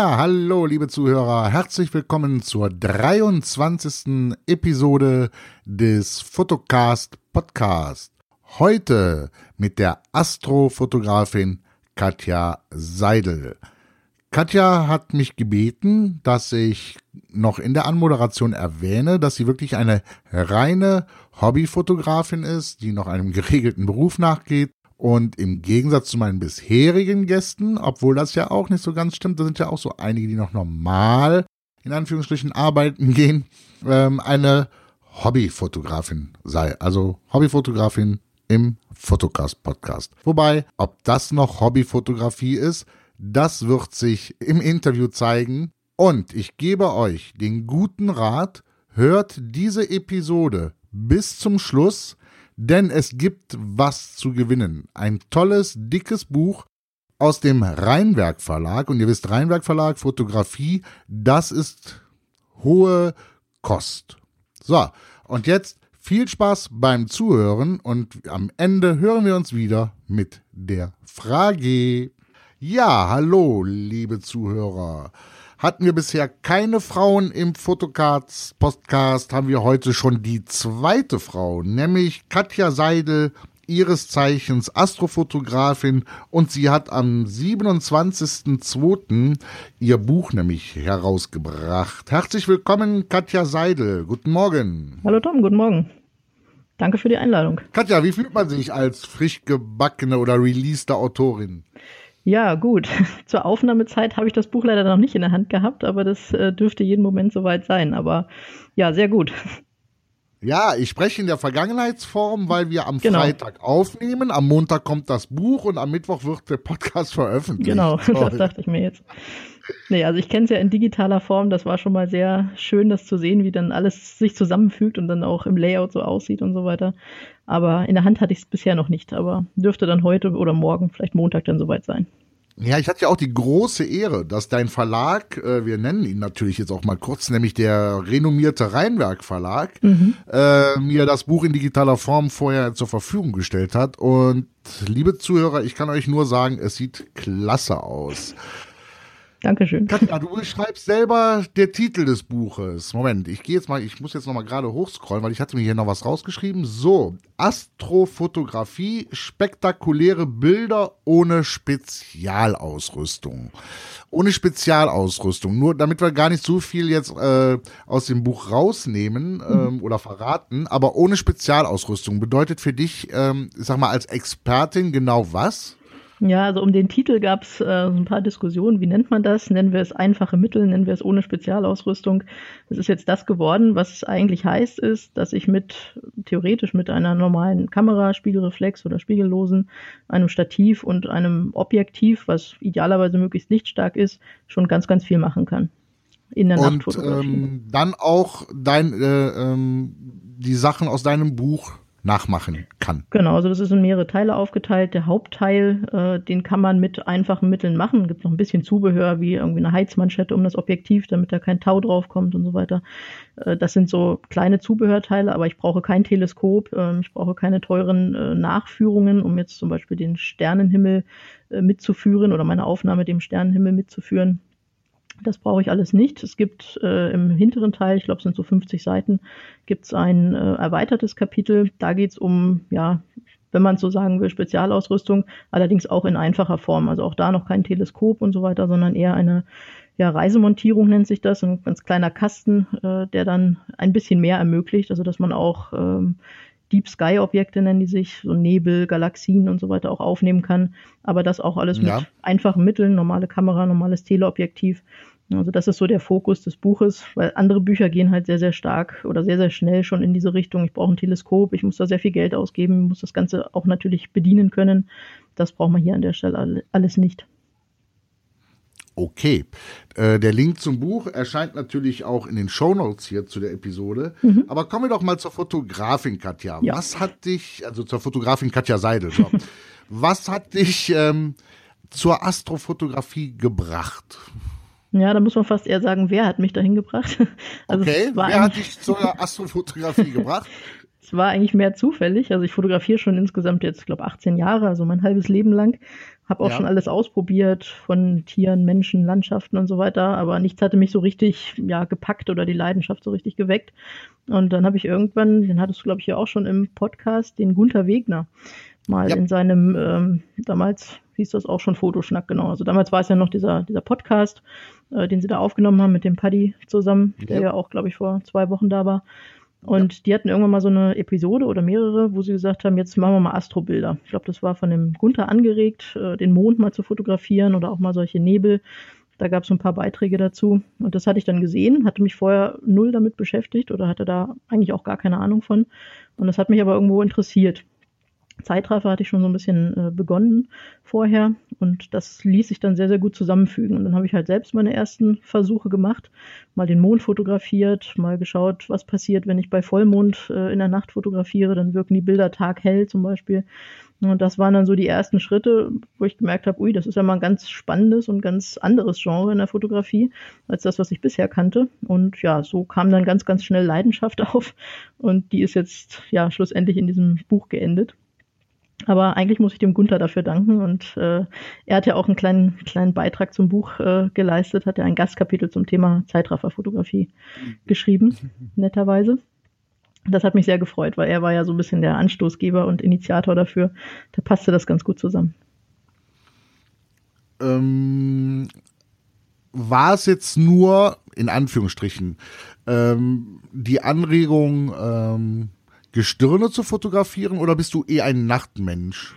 Ja, hallo liebe Zuhörer, herzlich willkommen zur 23. Episode des Fotocast Podcast. Heute mit der Astrofotografin Katja Seidel. Katja hat mich gebeten, dass ich noch in der Anmoderation erwähne, dass sie wirklich eine reine Hobbyfotografin ist, die noch einem geregelten Beruf nachgeht und im Gegensatz zu meinen bisherigen Gästen, obwohl das ja auch nicht so ganz stimmt, da sind ja auch so einige, die noch normal in Anführungsstrichen arbeiten gehen, ähm, eine Hobbyfotografin sei. Also Hobbyfotografin im Fotocast-Podcast. Wobei, ob das noch Hobbyfotografie ist, das wird sich im Interview zeigen. Und ich gebe euch den guten Rat, hört diese Episode bis zum Schluss, denn es gibt was zu gewinnen. Ein tolles, dickes Buch aus dem Rheinwerk Verlag. Und ihr wisst, Rheinwerk Verlag, Fotografie, das ist hohe Kost. So, und jetzt viel Spaß beim Zuhören und am Ende hören wir uns wieder mit der Frage. Ja, hallo, liebe Zuhörer hatten wir bisher keine Frauen im Fotocards Podcast, haben wir heute schon die zweite Frau, nämlich Katja Seidel, ihres Zeichens Astrofotografin und sie hat am 27.02. ihr Buch nämlich herausgebracht. Herzlich willkommen, Katja Seidel. Guten Morgen. Hallo Tom, guten Morgen. Danke für die Einladung. Katja, wie fühlt man sich als frisch gebackene oder releaste Autorin? Ja, gut. Zur Aufnahmezeit habe ich das Buch leider noch nicht in der Hand gehabt, aber das äh, dürfte jeden Moment soweit sein. Aber ja, sehr gut. Ja, ich spreche in der Vergangenheitsform, weil wir am genau. Freitag aufnehmen, am Montag kommt das Buch und am Mittwoch wird der Podcast veröffentlicht. Genau, Toll. das dachte ich mir jetzt. Nee, also ich kenne es ja in digitaler Form, das war schon mal sehr schön, das zu sehen, wie dann alles sich zusammenfügt und dann auch im Layout so aussieht und so weiter. Aber in der Hand hatte ich es bisher noch nicht, aber dürfte dann heute oder morgen, vielleicht Montag dann soweit sein. Ja, ich hatte ja auch die große Ehre, dass dein Verlag, äh, wir nennen ihn natürlich jetzt auch mal kurz, nämlich der renommierte Rheinwerk Verlag, mhm. äh, mir das Buch in digitaler Form vorher zur Verfügung gestellt hat. Und liebe Zuhörer, ich kann euch nur sagen, es sieht klasse aus. Dankeschön. Katja, du beschreibst selber der Titel des Buches. Moment, ich gehe jetzt mal, ich muss jetzt noch mal gerade hochscrollen, weil ich hatte mir hier noch was rausgeschrieben. So, Astrofotografie, spektakuläre Bilder ohne Spezialausrüstung. Ohne Spezialausrüstung. Nur damit wir gar nicht so viel jetzt äh, aus dem Buch rausnehmen ähm, mhm. oder verraten, aber ohne Spezialausrüstung bedeutet für dich, ähm, ich sag mal, als Expertin genau was? Ja, also um den Titel gab es äh, ein paar Diskussionen. Wie nennt man das? Nennen wir es einfache Mittel? Nennen wir es ohne Spezialausrüstung? Es ist jetzt das geworden, was es eigentlich heißt, ist, dass ich mit theoretisch mit einer normalen Kamera, Spiegelreflex oder spiegellosen, einem Stativ und einem Objektiv, was idealerweise möglichst lichtstark ist, schon ganz, ganz viel machen kann. In der und, Nachtfotografie. Ähm, dann auch dein, äh, ähm, die Sachen aus deinem Buch nachmachen kann. Genau, also das ist in mehrere Teile aufgeteilt. Der Hauptteil, äh, den kann man mit einfachen Mitteln machen. Gibt noch ein bisschen Zubehör, wie irgendwie eine Heizmanschette um das Objektiv, damit da kein Tau draufkommt und so weiter. Äh, das sind so kleine Zubehörteile, aber ich brauche kein Teleskop, äh, ich brauche keine teuren äh, Nachführungen, um jetzt zum Beispiel den Sternenhimmel äh, mitzuführen oder meine Aufnahme dem Sternenhimmel mitzuführen. Das brauche ich alles nicht. Es gibt äh, im hinteren Teil, ich glaube, es sind so 50 Seiten, gibt es ein äh, erweitertes Kapitel. Da geht es um, ja, wenn man so sagen will, Spezialausrüstung, allerdings auch in einfacher Form. Also auch da noch kein Teleskop und so weiter, sondern eher eine ja, Reisemontierung nennt sich das, ein ganz kleiner Kasten, äh, der dann ein bisschen mehr ermöglicht, also dass man auch ähm, Deep Sky Objekte nennen die sich, so Nebel, Galaxien und so weiter auch aufnehmen kann. Aber das auch alles ja. mit einfachen Mitteln, normale Kamera, normales Teleobjektiv. Also das ist so der Fokus des Buches, weil andere Bücher gehen halt sehr, sehr stark oder sehr, sehr schnell schon in diese Richtung. Ich brauche ein Teleskop, ich muss da sehr viel Geld ausgeben, muss das Ganze auch natürlich bedienen können. Das braucht man hier an der Stelle alles nicht. Okay. Äh, der Link zum Buch erscheint natürlich auch in den Shownotes hier zu der Episode. Mhm. Aber kommen wir doch mal zur Fotografin Katja. Ja. Was hat dich, also zur Fotografin Katja Seidel, so. was hat dich ähm, zur Astrofotografie gebracht? Ja, da muss man fast eher sagen, wer hat mich dahin gebracht. Also okay, wer hat dich zur Astrofotografie gebracht? Es war eigentlich mehr zufällig. Also ich fotografiere schon insgesamt jetzt, ich glaube, 18 Jahre, also mein halbes Leben lang. Habe auch ja. schon alles ausprobiert von Tieren, Menschen, Landschaften und so weiter, aber nichts hatte mich so richtig ja, gepackt oder die Leidenschaft so richtig geweckt. Und dann habe ich irgendwann, den hattest du, glaube ich, ja auch schon im Podcast, den Gunther Wegner mal ja. in seinem, ähm, damals hieß das auch schon Fotoschnack, genau. Also damals war es ja noch dieser, dieser Podcast, äh, den sie da aufgenommen haben mit dem Paddy zusammen, der ja, ja auch, glaube ich, vor zwei Wochen da war. Und ja. die hatten irgendwann mal so eine Episode oder mehrere, wo sie gesagt haben, jetzt machen wir mal Astrobilder. Ich glaube, das war von dem Gunther angeregt, äh, den Mond mal zu fotografieren oder auch mal solche Nebel. Da gab es so ein paar Beiträge dazu. Und das hatte ich dann gesehen, hatte mich vorher null damit beschäftigt oder hatte da eigentlich auch gar keine Ahnung von. Und das hat mich aber irgendwo interessiert. Zeitraffer hatte ich schon so ein bisschen äh, begonnen vorher und das ließ sich dann sehr, sehr gut zusammenfügen. Und dann habe ich halt selbst meine ersten Versuche gemacht, mal den Mond fotografiert, mal geschaut, was passiert, wenn ich bei Vollmond äh, in der Nacht fotografiere, dann wirken die Bilder taghell zum Beispiel. Und das waren dann so die ersten Schritte, wo ich gemerkt habe, ui, das ist ja mal ein ganz spannendes und ganz anderes Genre in der Fotografie als das, was ich bisher kannte. Und ja, so kam dann ganz, ganz schnell Leidenschaft auf und die ist jetzt ja schlussendlich in diesem Buch geendet. Aber eigentlich muss ich dem Gunther dafür danken und äh, er hat ja auch einen kleinen, kleinen Beitrag zum Buch äh, geleistet, hat ja ein Gastkapitel zum Thema Zeitrafferfotografie geschrieben, netterweise. Das hat mich sehr gefreut, weil er war ja so ein bisschen der Anstoßgeber und Initiator dafür. Da passte das ganz gut zusammen. Ähm, war es jetzt nur, in Anführungsstrichen, ähm, die Anregung, ähm, Gestirne zu fotografieren oder bist du eher ein Nachtmensch?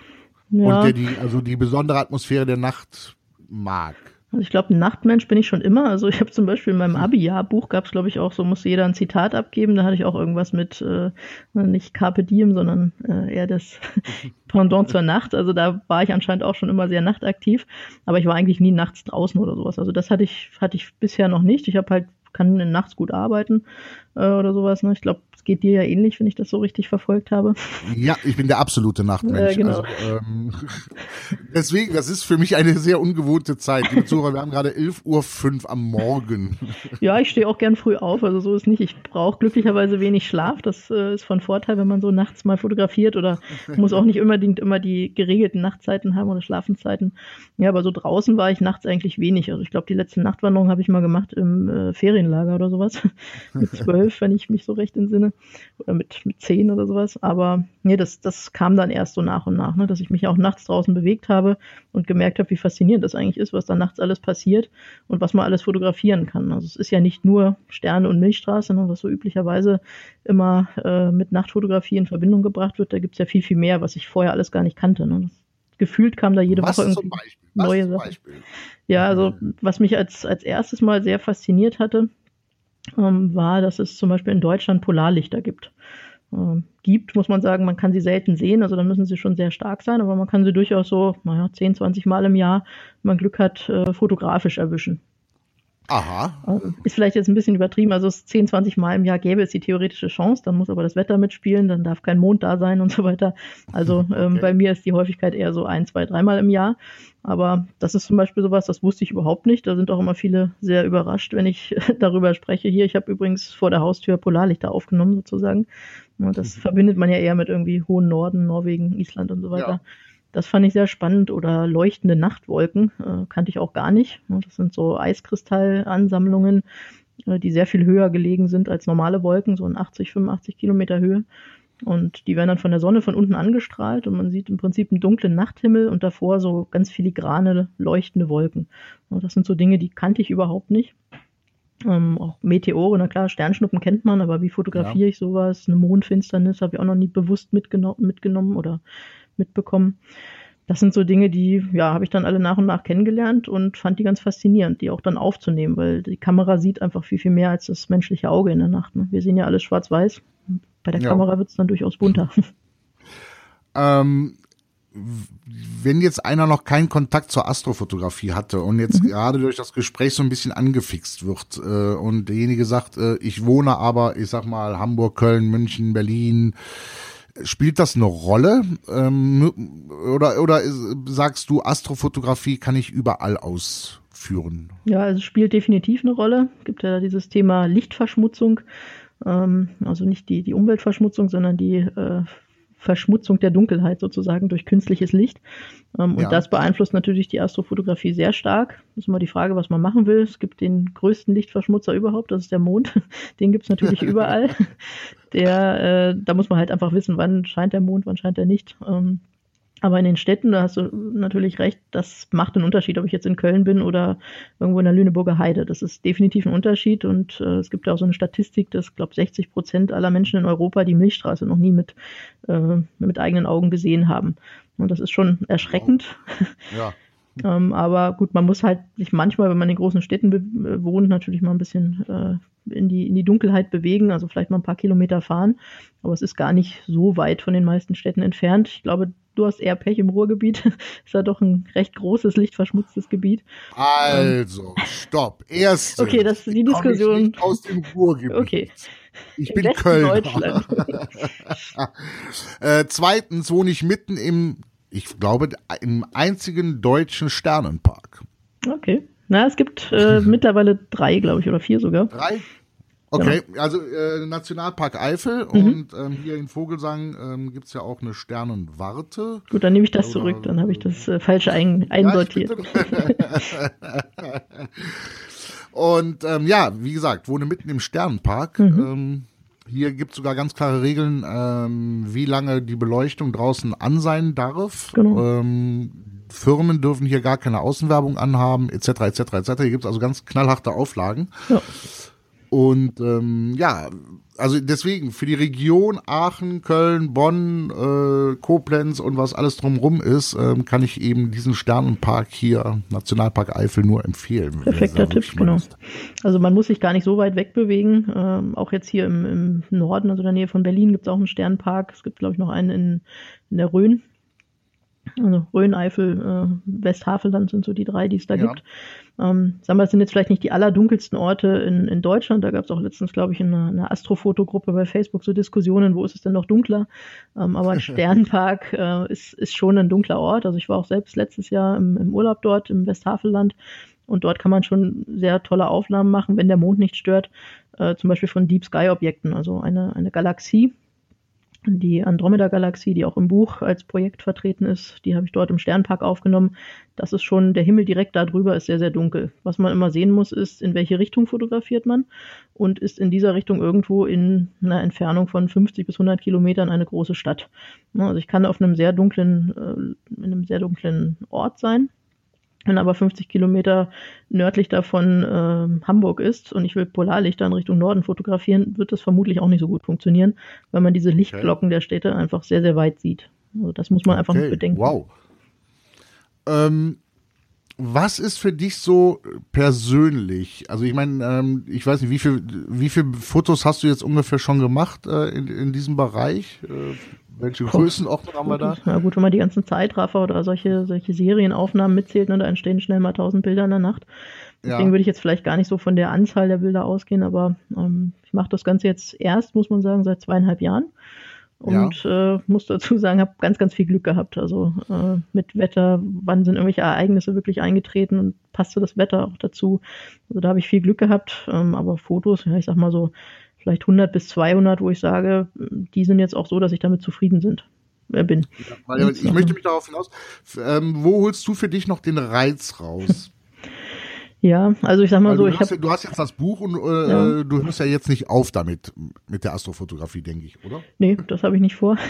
Ja. Und der die, also die besondere Atmosphäre der Nacht mag? Also ich glaube, ein Nachtmensch bin ich schon immer. Also ich habe zum Beispiel in meinem Abi-Jahrbuch gab es, glaube ich, auch so, muss jeder ein Zitat abgeben. Da hatte ich auch irgendwas mit, äh, nicht Carpe Diem, sondern äh, eher das Pendant zur Nacht. Also da war ich anscheinend auch schon immer sehr nachtaktiv. Aber ich war eigentlich nie nachts draußen oder sowas. Also das hatte ich, hatte ich bisher noch nicht. Ich habe halt, kann nachts gut arbeiten äh, oder sowas. Ne? Ich glaube, geht dir ja ähnlich, wenn ich das so richtig verfolgt habe. Ja, ich bin der absolute Nachtmensch. Äh, genau. also, ähm, deswegen, das ist für mich eine sehr ungewohnte Zeit. Liebe Zuhörer, wir haben gerade 11.05 Uhr am Morgen. Ja, ich stehe auch gern früh auf, also so ist nicht. Ich brauche glücklicherweise wenig Schlaf. Das äh, ist von Vorteil, wenn man so nachts mal fotografiert oder muss auch nicht unbedingt immer die geregelten Nachtzeiten haben oder Schlafenszeiten. Ja, aber so draußen war ich nachts eigentlich wenig. Also ich glaube, die letzte Nachtwanderung habe ich mal gemacht im äh, Ferienlager oder sowas. Mit zwölf, wenn ich mich so recht entsinne oder mit, mit zehn oder sowas. Aber nee, das, das kam dann erst so nach und nach, ne, dass ich mich auch nachts draußen bewegt habe und gemerkt habe, wie faszinierend das eigentlich ist, was da nachts alles passiert und was man alles fotografieren kann. Also es ist ja nicht nur Sterne und Milchstraße, ne, was so üblicherweise immer äh, mit Nachtfotografie in Verbindung gebracht wird. Da gibt's ja viel, viel mehr, was ich vorher alles gar nicht kannte. Ne. Gefühlt kam da jede was Woche irgendwie neue Sachen. Ja, also was mich als, als erstes mal sehr fasziniert hatte, ähm, war, dass es zum Beispiel in Deutschland Polarlichter gibt. Ähm, gibt, muss man sagen, man kann sie selten sehen, also da müssen sie schon sehr stark sein, aber man kann sie durchaus so, naja, 10, 20 Mal im Jahr, wenn man Glück hat, äh, fotografisch erwischen. Aha. Ähm, ist vielleicht jetzt ein bisschen übertrieben, also 10, 20 Mal im Jahr gäbe es die theoretische Chance, dann muss aber das Wetter mitspielen, dann darf kein Mond da sein und so weiter. Also ähm, okay. bei mir ist die Häufigkeit eher so ein, zwei, dreimal im Jahr. Aber das ist zum Beispiel sowas, das wusste ich überhaupt nicht. Da sind auch immer viele sehr überrascht, wenn ich darüber spreche. Hier, ich habe übrigens vor der Haustür Polarlichter aufgenommen sozusagen. Das mhm. verbindet man ja eher mit irgendwie hohen Norden, Norwegen, Island und so weiter. Ja. Das fand ich sehr spannend. Oder leuchtende Nachtwolken äh, kannte ich auch gar nicht. Das sind so Eiskristallansammlungen, äh, die sehr viel höher gelegen sind als normale Wolken, so in 80, 85 Kilometer Höhe. Und die werden dann von der Sonne von unten angestrahlt und man sieht im Prinzip einen dunklen Nachthimmel und davor so ganz filigrane, leuchtende Wolken. Und das sind so Dinge, die kannte ich überhaupt nicht. Ähm, auch Meteore, na klar, Sternschnuppen kennt man, aber wie fotografiere ja. ich sowas? Eine Mondfinsternis habe ich auch noch nie bewusst mitgeno mitgenommen oder mitbekommen. Das sind so Dinge, die, ja, habe ich dann alle nach und nach kennengelernt und fand die ganz faszinierend, die auch dann aufzunehmen, weil die Kamera sieht einfach viel, viel mehr als das menschliche Auge in der Nacht. Ne? Wir sehen ja alles schwarz-weiß. Bei der ja. Kamera wird es dann durchaus bunter. Ähm, wenn jetzt einer noch keinen Kontakt zur Astrofotografie hatte und jetzt mhm. gerade durch das Gespräch so ein bisschen angefixt wird äh, und derjenige sagt, äh, ich wohne aber, ich sag mal, Hamburg, Köln, München, Berlin, spielt das eine Rolle? Ähm, oder, oder sagst du, Astrofotografie kann ich überall ausführen? Ja, also es spielt definitiv eine Rolle. Es gibt ja dieses Thema Lichtverschmutzung ähm, also nicht die, die Umweltverschmutzung, sondern die äh, Verschmutzung der Dunkelheit sozusagen durch künstliches Licht. Ähm, ja. Und das beeinflusst natürlich die Astrofotografie sehr stark. Das ist immer die Frage, was man machen will. Es gibt den größten Lichtverschmutzer überhaupt, das ist der Mond. Den gibt es natürlich überall. Der, äh, da muss man halt einfach wissen, wann scheint der Mond, wann scheint er nicht. Ähm, aber in den Städten, da hast du natürlich recht, das macht einen Unterschied, ob ich jetzt in Köln bin oder irgendwo in der Lüneburger Heide. Das ist definitiv ein Unterschied und äh, es gibt ja auch so eine Statistik, dass, glaube 60 Prozent aller Menschen in Europa die Milchstraße noch nie mit, äh, mit eigenen Augen gesehen haben. Und das ist schon erschreckend. Ja. ähm, aber gut, man muss halt sich manchmal, wenn man in großen Städten wohnt, natürlich mal ein bisschen äh, in, die, in die Dunkelheit bewegen, also vielleicht mal ein paar Kilometer fahren. Aber es ist gar nicht so weit von den meisten Städten entfernt. Ich glaube, du hast eher Pech im Ruhrgebiet. ist ja doch ein recht großes, lichtverschmutztes Gebiet. Also, stopp. Erstens. Okay, das ist die Diskussion. aus dem Ruhrgebiet. Okay. Ich Im bin Westen Köln. Deutschland. äh, zweitens wohne ich mitten im, ich glaube, im einzigen deutschen Sternenpark. Okay. Na, es gibt äh, mittlerweile drei, glaube ich, oder vier sogar. Drei? Okay, genau. also äh, Nationalpark Eifel mhm. und ähm, hier in Vogelsang ähm, gibt ja auch eine Sternenwarte. Gut, dann nehme ich das Oder, zurück, dann habe ich das äh, falsche ein, einsortiert. Ja, und ähm, ja, wie gesagt, wohne mitten im Sternenpark. Mhm. Ähm, hier gibt es sogar ganz klare Regeln, ähm, wie lange die Beleuchtung draußen an sein darf. Genau. Ähm, Firmen dürfen hier gar keine Außenwerbung anhaben, etc., etc., etc. Hier gibt es also ganz knallharte Auflagen. Ja. Und ähm, ja, also deswegen für die Region Aachen, Köln, Bonn, äh, Koblenz und was alles drumrum ist, ähm, kann ich eben diesen Sternenpark hier, Nationalpark Eifel, nur empfehlen. Perfekter Tipp, genau. Also man muss sich gar nicht so weit wegbewegen. Ähm, auch jetzt hier im, im Norden, also in der Nähe von Berlin, gibt es auch einen Sternenpark. Es gibt, glaube ich, noch einen in, in der Rhön. Also Rhön, Eifel, äh, Westhavelland sind so die drei, die es da ja. gibt. Ähm, sagen wir, das sind jetzt vielleicht nicht die allerdunkelsten Orte in, in Deutschland. Da gab es auch letztens, glaube ich, in einer, einer Astrofotogruppe bei Facebook so Diskussionen, wo ist es denn noch dunkler? Ähm, aber ein Sternpark äh, ist, ist schon ein dunkler Ort. Also ich war auch selbst letztes Jahr im, im Urlaub dort im Westhavelland und dort kann man schon sehr tolle Aufnahmen machen, wenn der Mond nicht stört. Äh, zum Beispiel von Deep Sky Objekten, also eine, eine Galaxie, die Andromeda-Galaxie, die auch im Buch als Projekt vertreten ist, die habe ich dort im Sternpark aufgenommen. Das ist schon, der Himmel direkt darüber ist sehr, sehr dunkel. Was man immer sehen muss, ist, in welche Richtung fotografiert man und ist in dieser Richtung irgendwo in einer Entfernung von 50 bis 100 Kilometern eine große Stadt. Also ich kann auf einem sehr dunklen, äh, in einem sehr dunklen Ort sein wenn aber 50 Kilometer nördlich davon äh, Hamburg ist und ich will Polarlichter in Richtung Norden fotografieren, wird das vermutlich auch nicht so gut funktionieren, weil man diese Lichtglocken okay. der Städte einfach sehr, sehr weit sieht. Also das muss man einfach okay. bedenken. Wow. Ähm, was ist für dich so persönlich? Also ich meine, ähm, ich weiß nicht, wie viel, wie viele Fotos hast du jetzt ungefähr schon gemacht äh, in, in diesem Bereich? Äh, welche Größenordnung haben wir da? Na gut, wenn man die ganzen Zeitraffer oder solche, solche Serienaufnahmen mitzählt, ne, da entstehen schnell mal tausend Bilder in der Nacht. Deswegen ja. würde ich jetzt vielleicht gar nicht so von der Anzahl der Bilder ausgehen, aber ähm, ich mache das Ganze jetzt erst, muss man sagen, seit zweieinhalb Jahren. Und ja. äh, muss dazu sagen, habe ganz, ganz viel Glück gehabt. Also äh, mit Wetter, wann sind irgendwelche Ereignisse wirklich eingetreten und passte das Wetter auch dazu. Also da habe ich viel Glück gehabt. Ähm, aber Fotos, ja, ich sag mal so vielleicht 100 bis 200, wo ich sage, die sind jetzt auch so, dass ich damit zufrieden sind, äh, bin. Ja, ich möchte mich darauf hinaus, ähm, wo holst du für dich noch den Reiz raus? Ja, also ich sag mal so, ich habe. Du hast jetzt das Buch und äh, ja. du hörst ja jetzt nicht auf damit mit der Astrofotografie, denke ich, oder? Nee, das habe ich nicht vor.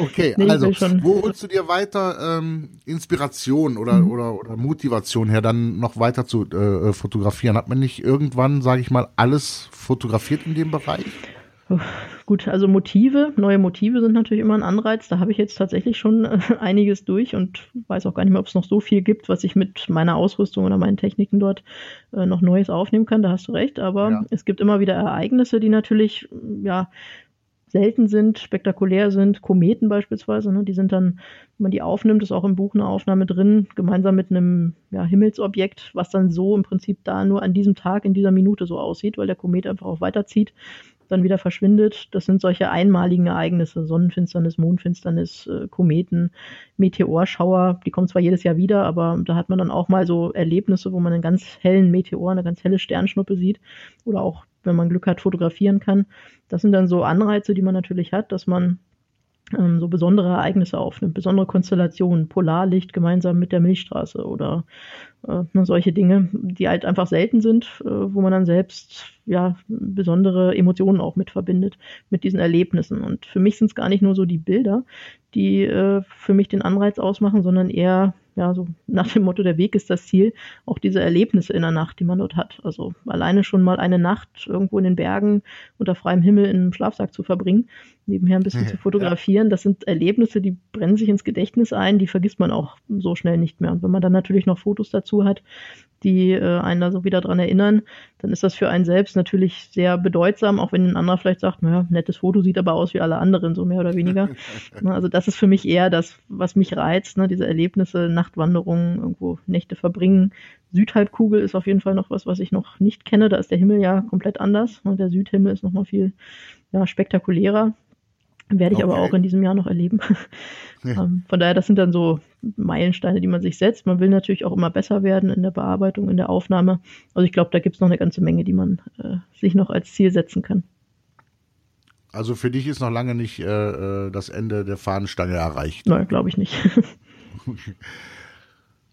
Okay, nee, also wo holst du dir weiter ähm, Inspiration oder, mhm. oder, oder Motivation her, dann noch weiter zu äh, fotografieren? Hat man nicht irgendwann, sage ich mal, alles fotografiert in dem Bereich? Gut, also Motive, neue Motive sind natürlich immer ein Anreiz. Da habe ich jetzt tatsächlich schon äh, einiges durch und weiß auch gar nicht mehr, ob es noch so viel gibt, was ich mit meiner Ausrüstung oder meinen Techniken dort äh, noch Neues aufnehmen kann. Da hast du recht. Aber ja. es gibt immer wieder Ereignisse, die natürlich, ja, selten sind, spektakulär sind, Kometen beispielsweise, ne, die sind dann, wenn man die aufnimmt, ist auch im Buch eine Aufnahme drin, gemeinsam mit einem ja, Himmelsobjekt, was dann so im Prinzip da nur an diesem Tag, in dieser Minute so aussieht, weil der Komet einfach auch weiterzieht dann wieder verschwindet. Das sind solche einmaligen Ereignisse, Sonnenfinsternis, Mondfinsternis, äh, Kometen, Meteorschauer. Die kommen zwar jedes Jahr wieder, aber da hat man dann auch mal so Erlebnisse, wo man einen ganz hellen Meteor, eine ganz helle Sternschnuppe sieht oder auch, wenn man Glück hat, fotografieren kann. Das sind dann so Anreize, die man natürlich hat, dass man ähm, so besondere Ereignisse aufnimmt, besondere Konstellationen, Polarlicht gemeinsam mit der Milchstraße oder äh, ne, solche Dinge, die halt einfach selten sind, äh, wo man dann selbst ja besondere Emotionen auch mit verbindet mit diesen Erlebnissen. Und für mich sind es gar nicht nur so die Bilder, die äh, für mich den Anreiz ausmachen, sondern eher ja, so nach dem Motto, der Weg ist das Ziel, auch diese Erlebnisse in der Nacht, die man dort hat. Also alleine schon mal eine Nacht irgendwo in den Bergen unter freiem Himmel in einem Schlafsack zu verbringen, nebenher ein bisschen zu fotografieren, das sind Erlebnisse, die brennen sich ins Gedächtnis ein, die vergisst man auch so schnell nicht mehr. Und wenn man dann natürlich noch Fotos dazu hat, die äh, einen da so wieder dran erinnern, dann ist das für einen selbst natürlich sehr bedeutsam, auch wenn ein anderer vielleicht sagt, naja, nettes Foto sieht aber aus wie alle anderen, so mehr oder weniger. also das ist für mich eher das, was mich reizt, ne, diese Erlebnisse, Nachtwanderungen, irgendwo Nächte verbringen. Südhalbkugel ist auf jeden Fall noch was, was ich noch nicht kenne. Da ist der Himmel ja komplett anders. Ne? Der Südhimmel ist noch mal viel ja, spektakulärer. Werde ich okay. aber auch in diesem Jahr noch erleben. Ja. Ähm, von daher, das sind dann so Meilensteine, die man sich setzt. Man will natürlich auch immer besser werden in der Bearbeitung, in der Aufnahme. Also ich glaube, da gibt es noch eine ganze Menge, die man äh, sich noch als Ziel setzen kann. Also für dich ist noch lange nicht äh, äh das Ende der Fahnenstange erreicht. Nein, glaube ich nicht.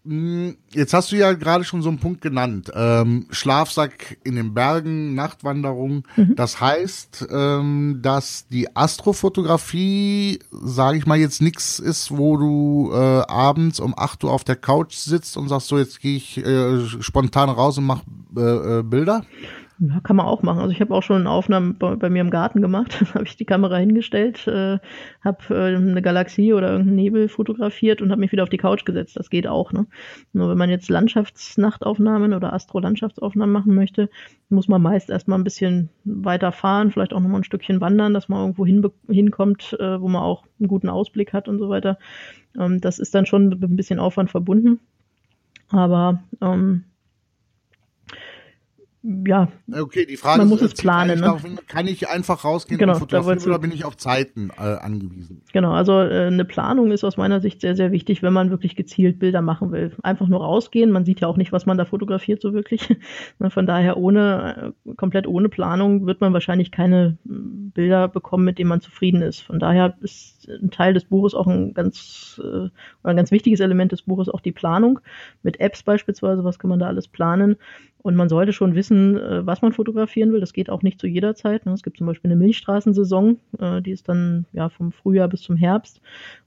Hm, jetzt hast du ja gerade schon so einen Punkt genannt. Ähm, Schlafsack in den Bergen, Nachtwanderung. Mhm. Das heißt, ähm, dass die Astrofotografie, sage ich mal, jetzt nichts ist, wo du äh, abends um 8 Uhr auf der Couch sitzt und sagst, so jetzt gehe ich äh, spontan raus und mach äh, äh Bilder. Ja, kann man auch machen. Also ich habe auch schon Aufnahmen bei, bei, mir im Garten gemacht. habe ich die Kamera hingestellt, äh, habe äh, eine Galaxie oder irgendeinen Nebel fotografiert und habe mich wieder auf die Couch gesetzt. Das geht auch. Ne? Nur wenn man jetzt Landschaftsnachtaufnahmen oder Astro-Landschaftsaufnahmen machen möchte, muss man meist erstmal ein bisschen weiter fahren, vielleicht auch nochmal ein Stückchen wandern, dass man irgendwo hin, hinkommt, äh, wo man auch einen guten Ausblick hat und so weiter. Ähm, das ist dann schon mit ein bisschen Aufwand verbunden. Aber ähm, ja. Okay, die Frage man muss ist, es planen. Kann ich, ne? kann ich einfach rausgehen genau, und fotografieren oder bin ich auf Zeiten äh, angewiesen? Genau, also äh, eine Planung ist aus meiner Sicht sehr, sehr wichtig, wenn man wirklich gezielt Bilder machen will. Einfach nur rausgehen, man sieht ja auch nicht, was man da fotografiert so wirklich. Ne, von daher ohne, äh, komplett ohne Planung wird man wahrscheinlich keine hm, Bilder bekommen, mit denen man zufrieden ist. Von daher ist ein Teil des Buches auch ein ganz, äh, ein ganz wichtiges Element des Buches auch die Planung. Mit Apps beispielsweise, was kann man da alles planen? Und man sollte schon wissen, äh, was man fotografieren will. Das geht auch nicht zu jeder Zeit. Ne? Es gibt zum Beispiel eine Milchstraßensaison, äh, die ist dann ja vom Frühjahr bis zum Herbst.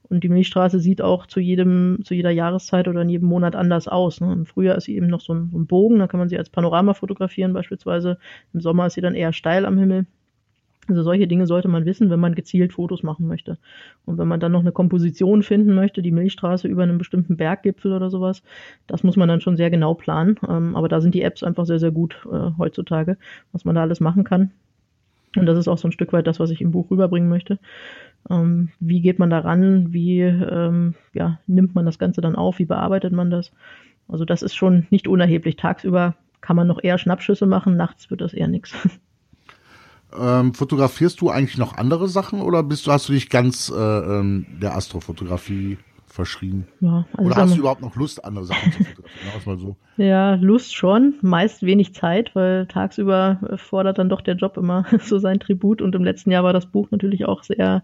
Und die Milchstraße sieht auch zu jedem, zu jeder Jahreszeit oder in jedem Monat anders aus. Ne? Im Frühjahr ist sie eben noch so ein, so ein Bogen, da kann man sie als Panorama fotografieren beispielsweise. Im Sommer ist sie dann eher steil am Himmel. Also solche Dinge sollte man wissen, wenn man gezielt Fotos machen möchte. Und wenn man dann noch eine Komposition finden möchte, die Milchstraße über einen bestimmten Berggipfel oder sowas, das muss man dann schon sehr genau planen. Ähm, aber da sind die Apps einfach sehr, sehr gut äh, heutzutage, was man da alles machen kann. Und das ist auch so ein Stück weit das, was ich im Buch rüberbringen möchte. Ähm, wie geht man da ran? Wie ähm, ja, nimmt man das Ganze dann auf? Wie bearbeitet man das? Also das ist schon nicht unerheblich. Tagsüber kann man noch eher Schnappschüsse machen, nachts wird das eher nichts. Ähm, fotografierst du eigentlich noch andere Sachen oder bist du, hast du dich ganz äh, ähm, der Astrofotografie verschrieben? Ja, also oder hast du überhaupt noch Lust, andere Sachen zu fotografieren? mal so. Ja, Lust schon, meist wenig Zeit, weil tagsüber fordert dann doch der Job immer so sein Tribut und im letzten Jahr war das Buch natürlich auch sehr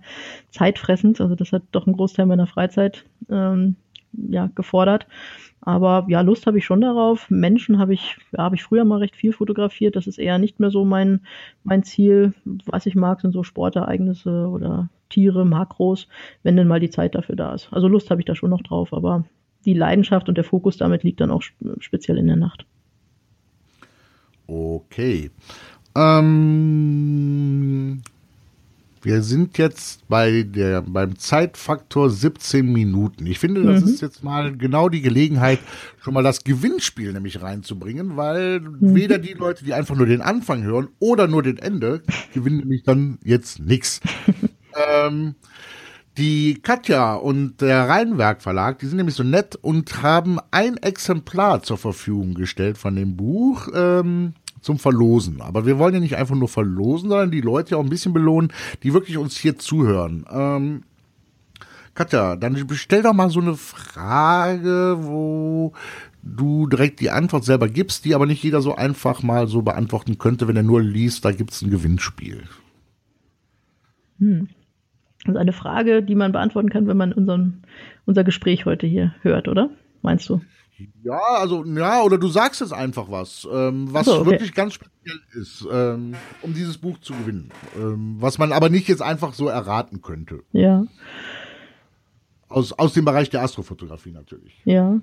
zeitfressend, also das hat doch einen Großteil meiner Freizeit ähm, ja, gefordert. Aber ja, Lust habe ich schon darauf. Menschen habe ich, ja, habe ich früher mal recht viel fotografiert. Das ist eher nicht mehr so mein, mein Ziel. Was ich mag, sind so Sportereignisse oder Tiere, Makros, wenn denn mal die Zeit dafür da ist. Also Lust habe ich da schon noch drauf, aber die Leidenschaft und der Fokus damit liegt dann auch speziell in der Nacht. Okay. Ähm, Wir sind jetzt bei der, beim Zeitfaktor 17 Minuten. Ich finde, das mhm. ist jetzt mal genau die Gelegenheit, schon mal das Gewinnspiel nämlich reinzubringen, weil mhm. weder die Leute, die einfach nur den Anfang hören oder nur den Ende, gewinnen nämlich dann jetzt nichts. ähm, die Katja und der Rheinwerk Verlag, die sind nämlich so nett und haben ein Exemplar zur Verfügung gestellt von dem Buch. Ähm, zum Verlosen. Aber wir wollen ja nicht einfach nur verlosen, sondern die Leute ja auch ein bisschen belohnen, die wirklich uns hier zuhören. Ähm, Katja, dann stell doch mal so eine Frage, wo du direkt die Antwort selber gibst, die aber nicht jeder so einfach mal so beantworten könnte, wenn er nur liest, da gibt es ein Gewinnspiel. Hm. Das ist eine Frage, die man beantworten kann, wenn man unseren, unser Gespräch heute hier hört, oder? Meinst du? Ja, also, ja, oder du sagst jetzt einfach was, ähm, was so, okay. wirklich ganz speziell ist, ähm, um dieses Buch zu gewinnen. Ähm, was man aber nicht jetzt einfach so erraten könnte. Ja. Aus, aus dem Bereich der Astrofotografie natürlich. Ja.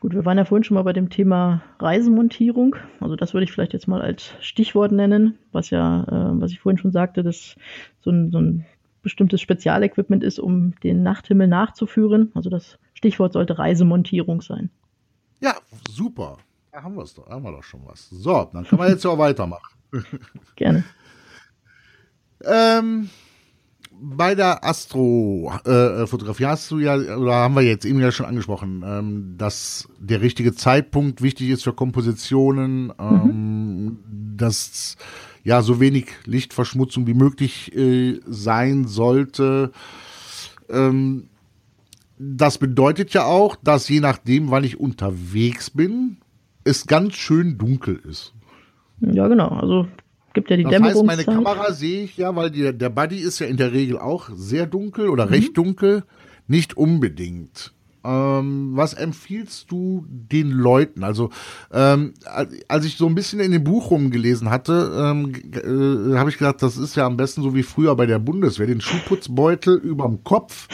Gut, wir waren ja vorhin schon mal bei dem Thema Reisemontierung. Also das würde ich vielleicht jetzt mal als Stichwort nennen, was ja, äh, was ich vorhin schon sagte, dass so ein, so ein bestimmtes Spezialequipment ist, um den Nachthimmel nachzuführen. Also das Stichwort sollte Reisemontierung sein. Ja, super. Da haben wir es doch, haben wir doch schon was. So, dann können wir jetzt auch weitermachen. Gerne. ähm, bei der Astrofotografie äh, hast du ja, oder haben wir jetzt eben ja schon angesprochen, ähm, dass der richtige Zeitpunkt wichtig ist für Kompositionen, ähm, mhm. dass ja so wenig Lichtverschmutzung wie möglich äh, sein sollte. Ähm, das bedeutet ja auch, dass je nachdem, wann ich unterwegs bin, es ganz schön dunkel ist. Ja, genau. Also gibt ja die das heißt, meine Kamera sehe ich ja, weil die, der Buddy ist ja in der Regel auch sehr dunkel oder mhm. recht dunkel. Nicht unbedingt. Ähm, was empfiehlst du den Leuten? Also, ähm, als ich so ein bisschen in dem Buch rumgelesen hatte, ähm, äh, habe ich gedacht, das ist ja am besten so wie früher bei der Bundeswehr, den Schuhputzbeutel überm Kopf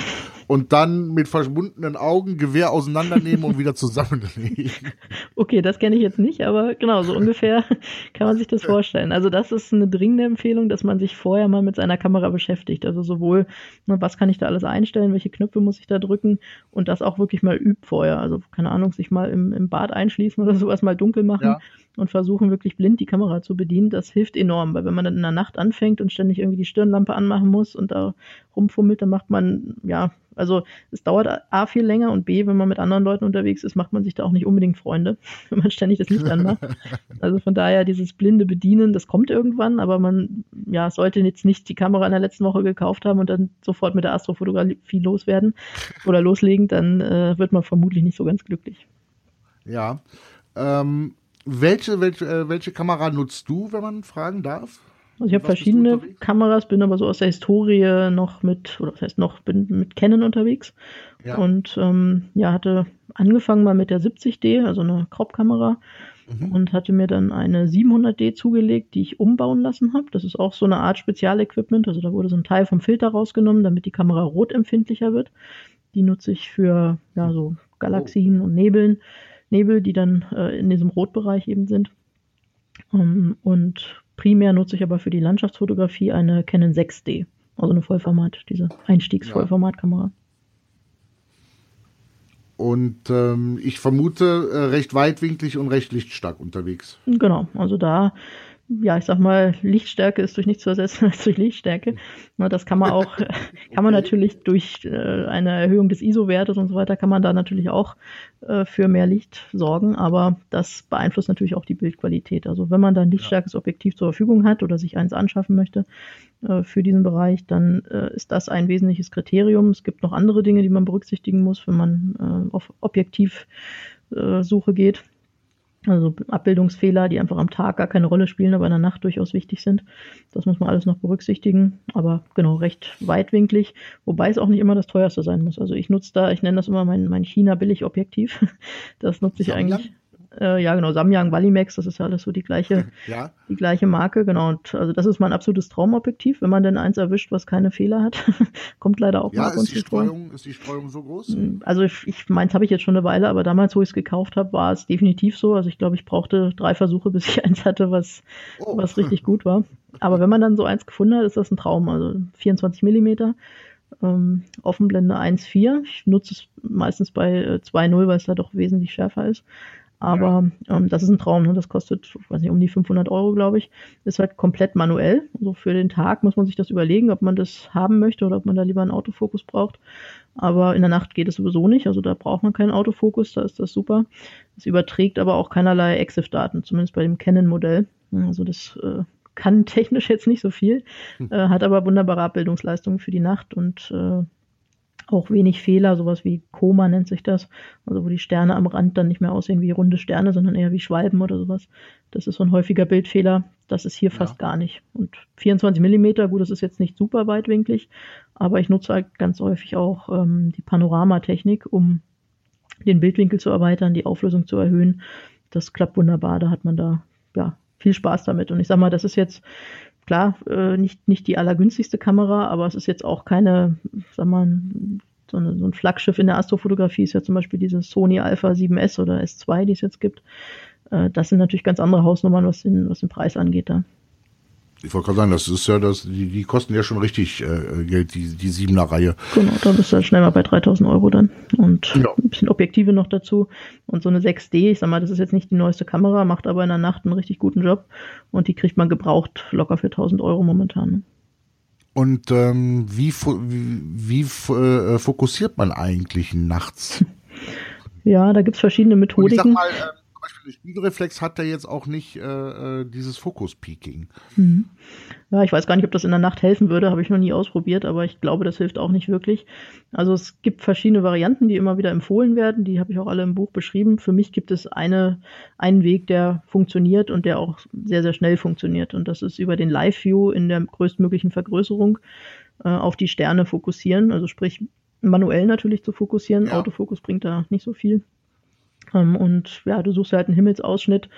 und dann mit verschwundenen Augen Gewehr auseinandernehmen und wieder zusammenlegen. Okay, das kenne ich jetzt nicht, aber genau, so ungefähr kann man sich das vorstellen. Also das ist eine dringende Empfehlung, dass man sich vorher mal mit seiner Kamera beschäftigt. Also sowohl, ne, was kann ich da alles einstellen, welche Knöpfe muss ich da drücken und das auch wirklich mal übt vorher. Also keine Ahnung, sich mal im, im Bad einschließen oder sowas mal dunkel machen. Ja und versuchen wirklich blind die Kamera zu bedienen, das hilft enorm, weil wenn man dann in der Nacht anfängt und ständig irgendwie die Stirnlampe anmachen muss und da rumfummelt, dann macht man ja also es dauert A viel länger und B, wenn man mit anderen Leuten unterwegs ist, macht man sich da auch nicht unbedingt Freunde, wenn man ständig das Licht anmacht. Also von daher dieses blinde Bedienen, das kommt irgendwann, aber man ja, sollte jetzt nicht die Kamera in der letzten Woche gekauft haben und dann sofort mit der Astrofotografie loswerden oder loslegen, dann äh, wird man vermutlich nicht so ganz glücklich. Ja. Ähm, welche, welche, äh, welche Kamera nutzt du, wenn man fragen darf? Also ich habe verschiedene Kameras, bin aber so aus der Historie noch mit, oder das heißt noch, bin mit Canon unterwegs. Ja. Und ähm, ja, hatte angefangen mal mit der 70D, also eine Crop-Kamera. Mhm. Und hatte mir dann eine 700D zugelegt, die ich umbauen lassen habe. Das ist auch so eine Art Spezialequipment. Also da wurde so ein Teil vom Filter rausgenommen, damit die Kamera rotempfindlicher wird. Die nutze ich für ja so Galaxien oh. und Nebeln, Nebel, die dann äh, in diesem Rotbereich eben sind. Um, ähm, und Primär nutze ich aber für die Landschaftsfotografie eine Canon 6D, also eine Vollformat, diese Einstiegs-Vollformatkamera. Und ähm, ich vermute äh, recht weitwinklig und recht lichtstark unterwegs. Genau, also da ja, ich sag mal, Lichtstärke ist durch nichts zu ersetzen als durch Lichtstärke. Das kann man auch, kann man natürlich durch äh, eine Erhöhung des ISO-Wertes und so weiter, kann man da natürlich auch äh, für mehr Licht sorgen, aber das beeinflusst natürlich auch die Bildqualität. Also wenn man da ein lichtstarkes Objektiv zur Verfügung hat oder sich eins anschaffen möchte äh, für diesen Bereich, dann ist das ein wesentliches Kriterium. Es gibt noch andere Dinge, die man berücksichtigen muss, wenn man auf Objektivsuche geht. Also Abbildungsfehler, die einfach am Tag gar keine Rolle spielen, aber in der Nacht durchaus wichtig sind. Das muss man alles noch berücksichtigen. Aber genau, recht weitwinklig, wobei es auch nicht immer das teuerste sein muss. Also ich nutze da, ich nenne das immer mein, mein China-Billig-Objektiv. Das nutze ich eigentlich. Äh, ja, genau, Samyang Valimax, das ist ja alles so die gleiche, ja. die gleiche Marke, genau. Und also das ist mein absolutes Traumobjektiv, wenn man denn eins erwischt, was keine Fehler hat. Kommt leider auch ja, mal ist die Streuung, Ist die Streuung so groß? Hm, also ich, ich meins habe ich jetzt schon eine Weile, aber damals, wo ich es gekauft habe, war es definitiv so. Also ich glaube, ich brauchte drei Versuche, bis ich eins hatte, was, oh. was richtig gut war. Aber wenn man dann so eins gefunden hat, ist das ein Traum. Also 24 Millimeter ähm, Offenblende 1.4. Ich nutze es meistens bei äh, 2.0, weil es da doch wesentlich schärfer ist. Aber ja. ähm, das ist ein Traum. Ne? Das kostet, weiß nicht, um die 500 Euro, glaube ich. Ist halt komplett manuell. Also für den Tag muss man sich das überlegen, ob man das haben möchte oder ob man da lieber einen Autofokus braucht. Aber in der Nacht geht es sowieso nicht. Also da braucht man keinen Autofokus. Da ist das super. Es überträgt aber auch keinerlei EXIF-Daten, zumindest bei dem Canon-Modell. Also das äh, kann technisch jetzt nicht so viel, hm. äh, hat aber wunderbare Abbildungsleistungen für die Nacht und äh, auch wenig Fehler, sowas wie Koma nennt sich das, also wo die Sterne am Rand dann nicht mehr aussehen wie runde Sterne, sondern eher wie Schwalben oder sowas. Das ist so ein häufiger Bildfehler, das ist hier ja. fast gar nicht. Und 24 Millimeter, gut, das ist jetzt nicht super weitwinklig, aber ich nutze halt ganz häufig auch ähm, die Panoramatechnik, um den Bildwinkel zu erweitern, die Auflösung zu erhöhen. Das klappt wunderbar, da hat man da ja viel Spaß damit. Und ich sag mal, das ist jetzt klar äh, nicht, nicht die allergünstigste Kamera, aber es ist jetzt auch keine, sag mal, so, eine, so ein Flaggschiff in der Astrofotografie ist ja zum Beispiel diese Sony Alpha 7S oder S2, die es jetzt gibt. Äh, das sind natürlich ganz andere Hausnummern, was den, was den Preis angeht da. Ich wollte gerade sagen, das ist ja das, die, die kosten ja schon richtig äh, Geld, die, die siebener Reihe. Genau, da bist du halt schnell mal bei 3000 Euro dann. Und ja. ein bisschen Objektive noch dazu. Und so eine 6D, ich sag mal, das ist jetzt nicht die neueste Kamera, macht aber in der Nacht einen richtig guten Job. Und die kriegt man gebraucht locker für 1000 Euro momentan. Ne? Und ähm, wie, wie, wie äh, fokussiert man eigentlich nachts? Ja, da gibt's verschiedene Methodiken. Und ich sag mal, äh, Beispiel der Spiegelreflex hat er jetzt auch nicht äh, äh, dieses Fokus-Peaking. Mhm. Ja, ich weiß gar nicht, ob das in der Nacht helfen würde, habe ich noch nie ausprobiert, aber ich glaube, das hilft auch nicht wirklich. Also es gibt verschiedene Varianten, die immer wieder empfohlen werden, die habe ich auch alle im Buch beschrieben. Für mich gibt es eine, einen Weg, der funktioniert und der auch sehr, sehr schnell funktioniert. Und das ist über den Live-View in der größtmöglichen Vergrößerung äh, auf die Sterne fokussieren, also sprich manuell natürlich zu fokussieren. Ja. Autofokus bringt da nicht so viel. Ähm, und ja, du suchst halt einen Himmelsausschnitt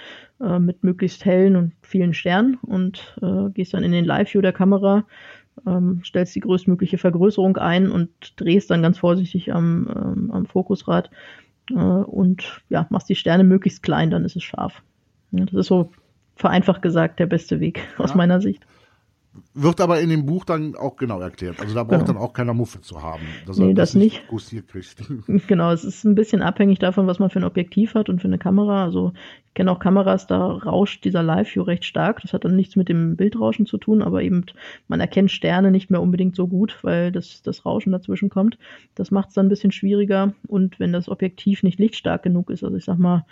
äh, mit möglichst hellen und vielen Sternen und äh, gehst dann in den Live-View der Kamera, ähm, stellst die größtmögliche Vergrößerung ein und drehst dann ganz vorsichtig am, ähm, am Fokusrad äh, und ja, machst die Sterne möglichst klein, dann ist es scharf. Ja, das ist so vereinfacht gesagt der beste Weg ja. aus meiner Sicht. Wird aber in dem Buch dann auch genau erklärt. Also da braucht genau. dann auch keiner Muffe zu haben. Dass nee, das, das nicht. kriegt. Genau, es ist ein bisschen abhängig davon, was man für ein Objektiv hat und für eine Kamera. Also ich kenne auch Kameras, da rauscht dieser Live-View recht stark. Das hat dann nichts mit dem Bildrauschen zu tun, aber eben man erkennt Sterne nicht mehr unbedingt so gut, weil das, das Rauschen dazwischen kommt. Das macht es dann ein bisschen schwieriger. Und wenn das Objektiv nicht lichtstark genug ist, also ich sag mal,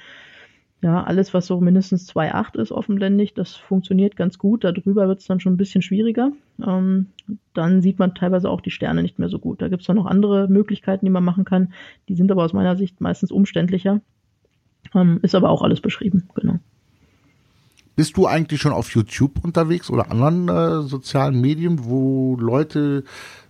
ja, alles, was so mindestens 2,8 ist offenblendig, das funktioniert ganz gut. Darüber wird es dann schon ein bisschen schwieriger. Ähm, dann sieht man teilweise auch die Sterne nicht mehr so gut. Da gibt es dann noch andere Möglichkeiten, die man machen kann. Die sind aber aus meiner Sicht meistens umständlicher. Ähm, ist aber auch alles beschrieben, genau. Bist du eigentlich schon auf YouTube unterwegs oder anderen äh, sozialen Medien, wo Leute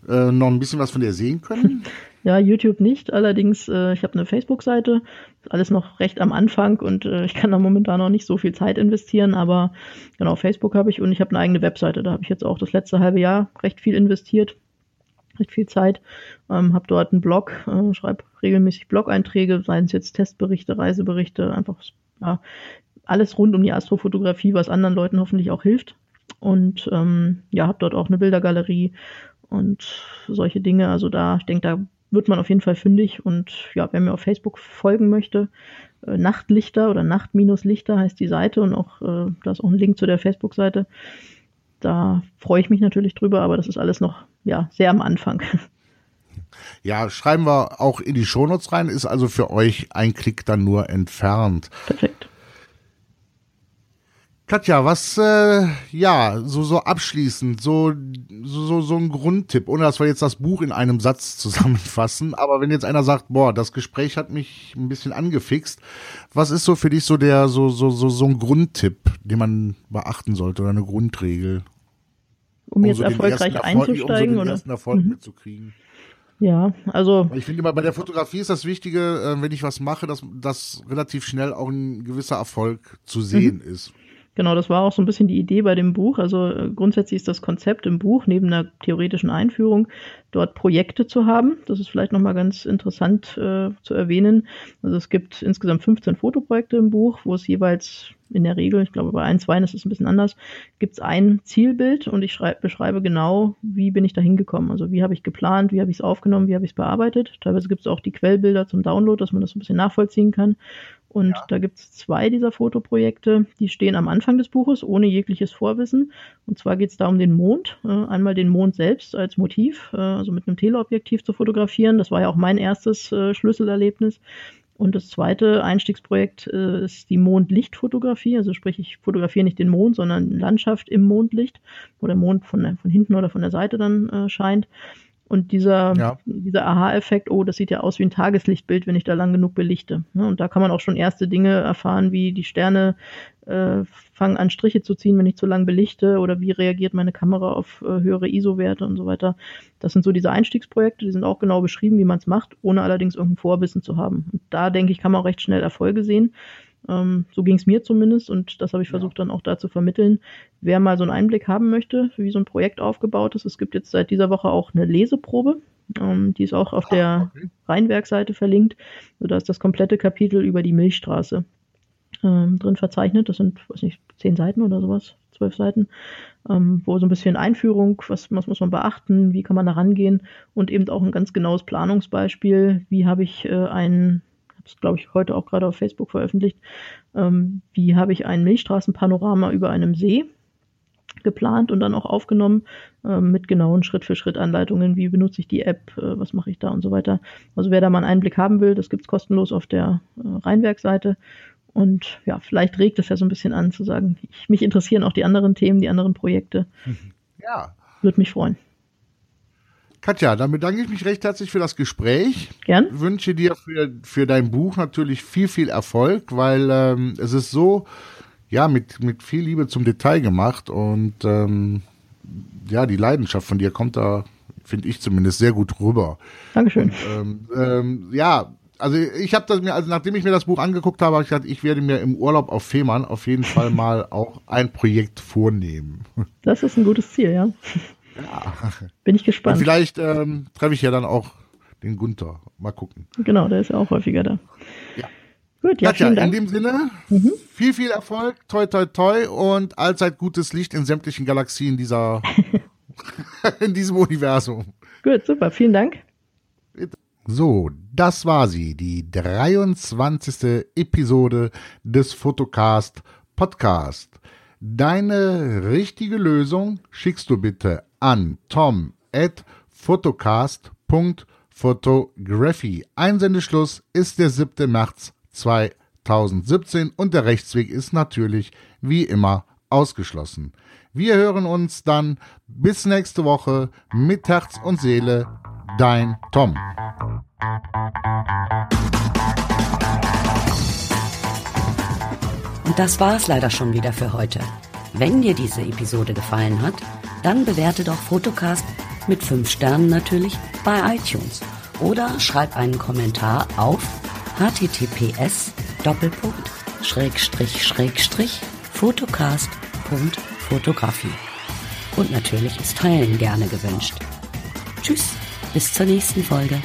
äh, noch ein bisschen was von dir sehen können? Ja, YouTube nicht. Allerdings, äh, ich habe eine Facebook-Seite. Alles noch recht am Anfang und äh, ich kann da momentan noch nicht so viel Zeit investieren. Aber genau, Facebook habe ich und ich habe eine eigene Webseite. Da habe ich jetzt auch das letzte halbe Jahr recht viel investiert, recht viel Zeit. Ähm, habe dort einen Blog, äh, schreibe regelmäßig Blog-Einträge, seien es jetzt Testberichte, Reiseberichte, einfach ja, alles rund um die Astrofotografie, was anderen Leuten hoffentlich auch hilft. Und ähm, ja, habe dort auch eine Bildergalerie und solche Dinge. Also da, ich denke, da wird man auf jeden Fall fündig. Und ja, wer mir auf Facebook folgen möchte, äh, Nachtlichter oder Nacht-Lichter heißt die Seite und auch äh, da ist auch ein Link zu der Facebook-Seite. Da freue ich mich natürlich drüber, aber das ist alles noch ja sehr am Anfang. Ja, schreiben wir auch in die Shownotes rein, ist also für euch ein Klick dann nur entfernt. Perfekt. Katja, was, äh, ja, so, so abschließend, so, so, so ein Grundtipp, ohne dass wir jetzt das Buch in einem Satz zusammenfassen, aber wenn jetzt einer sagt, boah, das Gespräch hat mich ein bisschen angefixt, was ist so für dich so der, so, so, so, so ein Grundtipp, den man beachten sollte oder eine Grundregel? Um, um jetzt so erfolgreich Erfolg, einzusteigen, um so den oder? ersten Erfolg mhm. mitzukriegen. Ja, also. Ich finde immer bei der Fotografie ist das Wichtige, äh, wenn ich was mache, dass, dass relativ schnell auch ein gewisser Erfolg zu sehen mhm. ist. Genau, das war auch so ein bisschen die Idee bei dem Buch. Also äh, grundsätzlich ist das Konzept im Buch neben einer theoretischen Einführung dort Projekte zu haben. Das ist vielleicht nochmal ganz interessant äh, zu erwähnen. Also es gibt insgesamt 15 Fotoprojekte im Buch, wo es jeweils in der Regel, ich glaube bei ein, zwei ist es ein bisschen anders, gibt es ein Zielbild und ich schreib, beschreibe genau, wie bin ich da hingekommen. Also wie habe ich geplant, wie habe ich es aufgenommen, wie habe ich es bearbeitet. Teilweise gibt es auch die Quellbilder zum Download, dass man das ein bisschen nachvollziehen kann. Und ja. da gibt es zwei dieser Fotoprojekte, die stehen am Anfang des Buches ohne jegliches Vorwissen. Und zwar geht es da um den Mond. Äh, einmal den Mond selbst als Motiv, äh, also mit einem Teleobjektiv zu fotografieren. Das war ja auch mein erstes äh, Schlüsselerlebnis. Und das zweite Einstiegsprojekt äh, ist die Mondlichtfotografie. Also sprich, ich fotografiere nicht den Mond, sondern Landschaft im Mondlicht, wo der Mond von, von hinten oder von der Seite dann äh, scheint. Und dieser, ja. dieser Aha-Effekt, oh, das sieht ja aus wie ein Tageslichtbild, wenn ich da lang genug belichte. Ne? Und da kann man auch schon erste Dinge erfahren, wie die Sterne äh, fangen an, Striche zu ziehen, wenn ich zu lang belichte, oder wie reagiert meine Kamera auf äh, höhere ISO-Werte und so weiter. Das sind so diese Einstiegsprojekte, die sind auch genau beschrieben, wie man es macht, ohne allerdings irgendein Vorwissen zu haben. Und da, denke ich, kann man auch recht schnell Erfolge sehen. Ähm, so ging es mir zumindest und das habe ich versucht dann auch da zu vermitteln. Wer mal so einen Einblick haben möchte, wie so ein Projekt aufgebaut ist, es gibt jetzt seit dieser Woche auch eine Leseprobe. Ähm, die ist auch auf ah, der okay. Rheinwerkseite verlinkt. Also da ist das komplette Kapitel über die Milchstraße ähm, drin verzeichnet. Das sind, weiß nicht, zehn Seiten oder sowas, zwölf Seiten, ähm, wo so ein bisschen Einführung, was, was muss man beachten, wie kann man da rangehen und eben auch ein ganz genaues Planungsbeispiel, wie habe ich äh, einen es, glaube ich, heute auch gerade auf Facebook veröffentlicht, ähm, wie habe ich ein Milchstraßenpanorama über einem See geplant und dann auch aufgenommen ähm, mit genauen Schritt-für-Schritt-Anleitungen, wie benutze ich die App, äh, was mache ich da und so weiter. Also wer da mal einen Einblick haben will, das gibt es kostenlos auf der äh, Rheinwerkseite. Und ja, vielleicht regt es ja so ein bisschen an zu sagen, ich, mich interessieren auch die anderen Themen, die anderen Projekte. Ja. Würde mich freuen. Katja, dann bedanke ich mich recht herzlich für das Gespräch. Gern. Wünsche dir für, für dein Buch natürlich viel, viel Erfolg, weil ähm, es ist so, ja, mit, mit viel Liebe zum Detail gemacht und ähm, ja, die Leidenschaft von dir kommt da, finde ich zumindest, sehr gut rüber. Dankeschön. Und, ähm, ähm, ja, also ich habe das mir, also nachdem ich mir das Buch angeguckt habe, habe ich gesagt, ich werde mir im Urlaub auf Fehmarn auf jeden Fall mal auch ein Projekt vornehmen. Das ist ein gutes Ziel, ja. Ja. Bin ich gespannt. Und vielleicht ähm, treffe ich ja dann auch den Gunther. Mal gucken. Genau, der ist ja auch häufiger da. Ja. Gut, ja, Katja, in dem Sinne, mhm. viel, viel Erfolg, toi, toi, toi und allzeit gutes Licht in sämtlichen Galaxien dieser, in diesem Universum. Gut, super, vielen Dank. So, das war sie, die 23. Episode des Fotocast Podcast. Deine richtige Lösung schickst du bitte an tom at photocast.photography. Einsendeschluss ist der 7. März 2017 und der Rechtsweg ist natürlich wie immer ausgeschlossen. Wir hören uns dann bis nächste Woche mit Herz und Seele. Dein Tom. Und das war es leider schon wieder für heute. Wenn dir diese Episode gefallen hat, dann bewerte doch Fotocast mit 5 Sternen natürlich bei iTunes oder schreib einen Kommentar auf https fotocast.fotografie. Und natürlich ist Teilen gerne gewünscht. Tschüss, bis zur nächsten Folge.